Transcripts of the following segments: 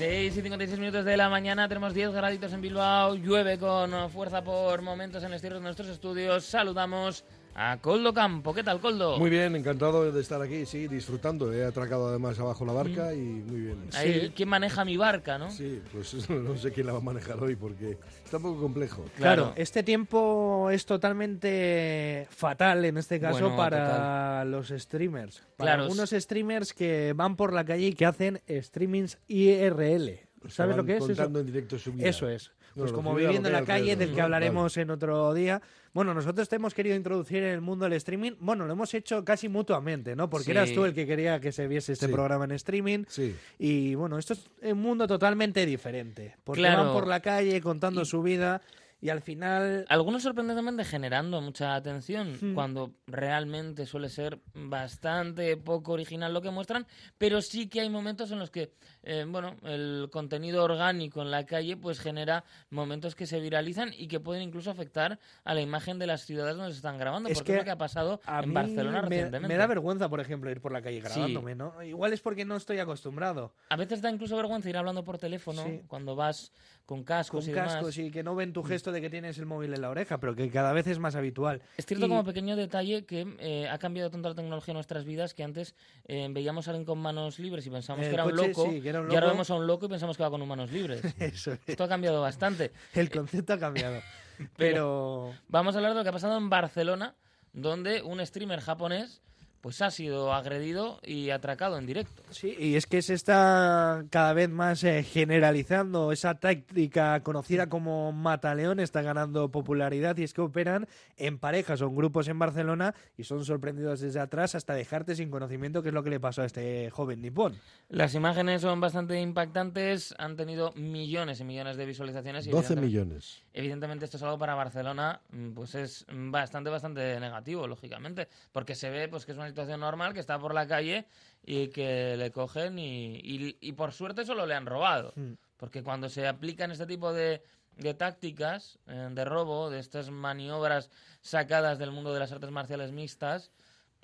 6 y 56 minutos de la mañana, tenemos 10 graditos en Bilbao, llueve con fuerza por momentos en el exterior de nuestros estudios. Saludamos a Coldo Campo. ¿Qué tal, Coldo? Muy bien, encantado de estar aquí, sí, disfrutando. He atracado además abajo la barca y muy bien. Ahí, ¿Quién maneja mi barca, no? Sí, pues no sé quién la va a manejar hoy porque está un poco complejo. Claro, este tiempo es totalmente fatal en este caso Bueno, para los streamers. Para Claro, algunos streamers que van por la calle y que hacen streamings IRL. ¿Sabes lo que es? Eso, Contando en directo su vida. eso es. Pues Bueno, como viviendo en la calle, del que hablaremos en otro día. Bueno, nosotros te hemos querido introducir en el mundo del streaming. Bueno, lo hemos hecho casi mutuamente, ¿no? Porque Sí. eras tú el que quería que se viese este Sí. programa en streaming. Sí. Y bueno, esto es un mundo totalmente diferente. Porque Claro. van por la calle contando su vida y al final Algunos sorprendentemente generando mucha atención, Hmm. cuando realmente suele ser bastante poco original lo que muestran, pero sí que hay momentos en los que, eh, bueno, el contenido orgánico en la calle pues genera momentos que se viralizan y que pueden incluso afectar a la imagen de las ciudades donde se están grabando, Es porque que es lo que ha pasado a en Barcelona me, recientemente. me da vergüenza, por ejemplo, ir por la calle Sí. grabándome, ¿no? Igual es porque no estoy acostumbrado. A veces da incluso vergüenza ir hablando por teléfono Sí. cuando vas con cascos Con y cascos demás. y que no ven tu gesto de que tienes el móvil en la oreja, pero que cada vez es más habitual. Es cierto Y- como pequeño detalle que eh, ha cambiado tanto la tecnología en nuestras vidas que antes eh, veíamos a alguien con manos libres y pensábamos que era un coche, loco, sí, que era un y ahora loco. vemos a un loco y pensamos que va con manos libres. Eso es. Esto ha cambiado bastante. El concepto ha cambiado. Pero Vamos a hablar de lo que ha pasado en Barcelona, donde un streamer japonés pues ha sido agredido y atracado en directo. sí, y es que se está cada vez más eh, generalizando esa táctica conocida como mataleón, está ganando popularidad y es que operan en parejas o en grupos en Barcelona y son sorprendidos desde atrás hasta dejarte sin conocimiento qué es lo que le pasó a este joven nipón. Las imágenes son bastante impactantes, han tenido millones y millones de visualizaciones. Y 12 evidentemente- millones. Evidentemente esto es algo para Barcelona, mm, pues es bastante, bastante negativo, lógicamente, porque se ve pues que es una situación normal, que está por la calle y que le cogen y, y- y por suerte solo le han robado, Mm. porque cuando se aplican este tipo de, de tácticas eh, de robo, de estas maniobras sacadas del mundo de las artes marciales mixtas,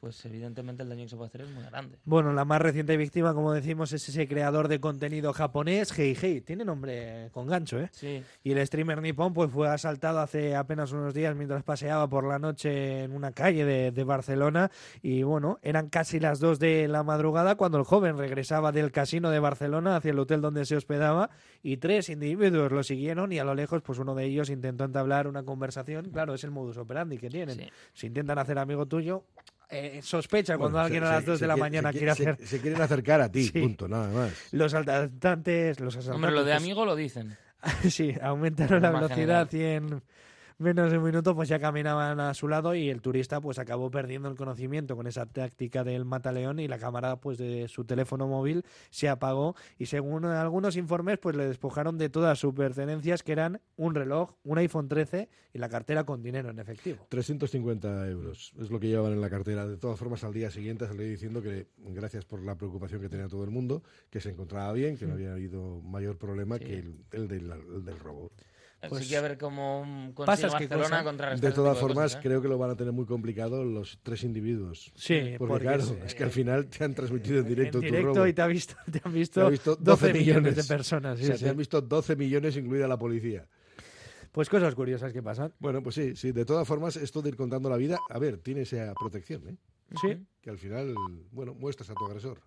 pues evidentemente el daño que se puede hacer es muy grande. Bueno, la más reciente víctima, como decimos, es ese creador de contenido japonés, Hei Hei. Tiene nombre con gancho, ¿eh? Sí, Y el streamer nipón pues fue asaltado hace apenas unos días mientras paseaba por la noche en una calle de, de Barcelona y bueno, eran casi las 2 de la madrugada cuando el joven regresaba del casino de Barcelona hacia el hotel donde se hospedaba y tres individuos lo siguieron y a lo lejos pues uno de ellos intentó entablar una conversación, claro, es el modus operandi que tienen. Sí. Si intentan hacer amigo tuyo, eh, sospecha cuando Bueno, alguien se- a las se- 2 de se la quiere- mañana se quiere se- hacer Se quieren acercar a ti, Sí. punto, nada más. los asaltantes, los asaltantes hombre, lo de pues, amigo lo dicen. Sí, aumentaron la velocidad y en menos de un minuto pues ya caminaban a su lado y el turista pues acabó perdiendo el conocimiento con esa táctica del mataleón y la cámara pues de su teléfono móvil se apagó y según algunos informes pues le despojaron de todas sus pertenencias que eran un reloj, un iPhone 13 y la cartera con dinero en efectivo. 350 euros es lo que llevaban en la cartera. De todas formas, al día siguiente salió diciendo que gracias por la preocupación que tenía todo el mundo, que se encontraba bien, que no había habido mayor problema Sí. que el, el del, el del robo. Pues, Así que a ver cómo consigue Barcelona contrarrestar De todas formas, cosas, ¿eh? creo que lo van a tener muy complicado los tres individuos. Sí, Porque, claro, es, es que al final te han transmitido en directo en tu directo robo. y te ha visto, te han visto, Te ha visto 12, 12 millones de personas. O sí, sea, sí. te han visto 12 millones, incluida la policía. Pues cosas curiosas que pasan. Bueno, pues sí, sí. De todas formas, esto de ir contando la vida, a ver, tiene esa protección, ¿eh? Sí. Que al final, bueno, muestras a tu agresor.